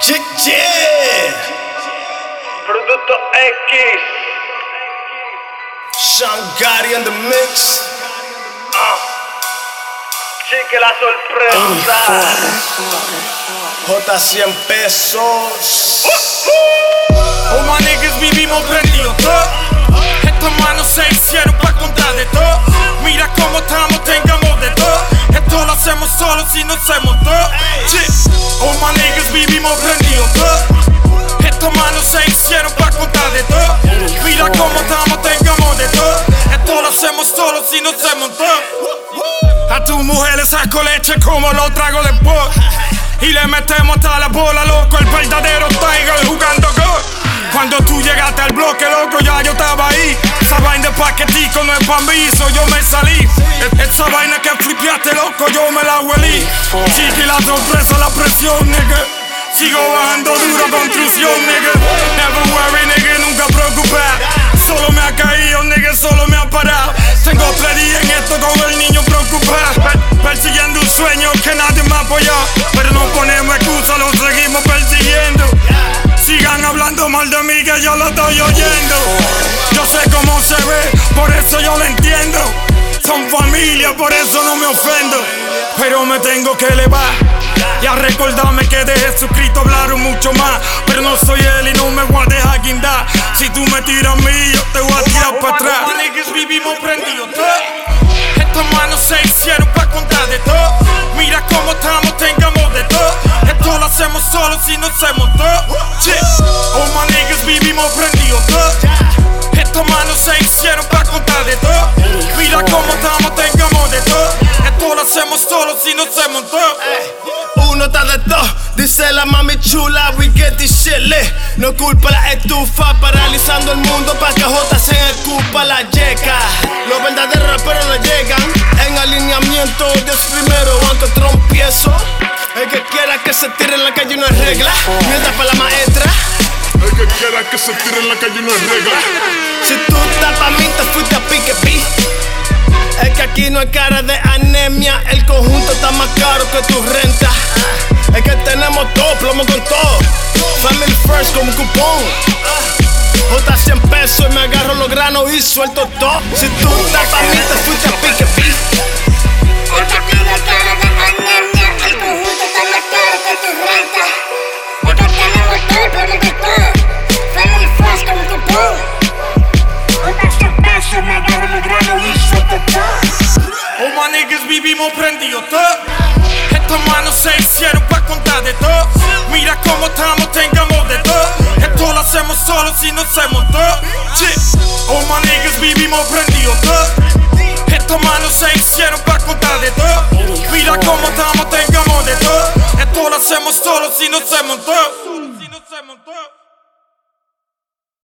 Che, che. Producto X. Shangari in the mix. Ah. Chique la sorpresa. J 100 pesos. Oh my niggas vivimos prendidos si no hacemos todo. Sí. Oh my niggas vivimos prendidos. Estas manos se hicieron pa' contar de todo. Mira cómo estamos, tengamos de todo. Esto lo hacemos solo si no hacemos todo. A tu mujer le saco leche como lo trago después. Y le metemos hasta la bola, loco, el verdadero pa' yo me salí. E- Esa vaina que flipeaste, loco, yo me la huelí. Chiqui, la sorpresa, la presión, nigga. Sigo bajando duro, construcción, nigga. Never worry, nigga, nunca preocupar. Solo me ha caído, nigga, solo me ha parado. Tengo tres días en esto con el niño preocupado. Per- persiguiendo un sueño que nadie me apoyó. Pero no ponemos excusa, lo seguimos persiguiendo. Sigan hablando mal de mí que yo lo estoy oyendo. Yo sé cómo se ve, por eso yo lo entiendo. Son familia, por eso no me ofendo. Pero me tengo que elevar. Y a recordarme que de Jesucristo hablaron mucho más. Pero no soy él y no me voy a dejar guindar. Si tú me tiras a mí, yo te voy a tirar para atrás. vivimos prendidos Estas manos se hicieron para contar de todo. Mira cómo estamos, se hicieron para contar de todo. Mira cómo estamos, tengamos de todo. Esto lo hacemos solo si no hacemos todo. Uno está de todo, dice la mami chula, we get this shit lit. No culpa la estufa, paralizando el mundo para que J se escupa la yeca. Los verdaderos raperos no llegan en alineamiento. Dios primero, aunque trompiezo. El que quiera que se tire en la calle no es regla. Mientras para la maestra. El que quiera que se tire en la calle no es regla. Si tú estás pa' mí, te fuiste a pique pi. Es que aquí no hay cara de anemia. El conjunto está más caro que tu renta. Es que tenemos todo, plomo con todo. Family first como un cupón. J 100 pesos y me agarro los granos y suelto todo. Si tú estás pa' mí, te fuiste a pique pi. Vivimos prendidos todo. Estas manos se hicieron para contar de todo. Mira cómo estamos, tengamos de todo. Esto lo hacemos solo si no todo. Sí. Oh my niggas vivimos prendidos todo. Estas manos se hicieron para contar de todo. Mira cómo estamos, tengamos de todo. Esto lo hacemos solo si no hacemos todo.